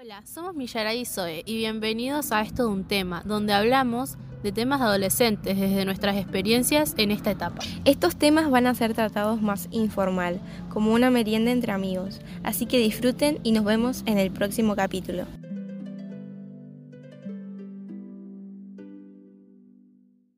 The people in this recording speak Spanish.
Hola, somos Millaray y Zoe y bienvenidos a Esto de un tema, donde hablamos de temas de adolescentes desde nuestras experiencias en esta etapa. Estos temas van a ser tratados más informal, como una merienda entre amigos, así que disfruten y nos vemos en el próximo capítulo.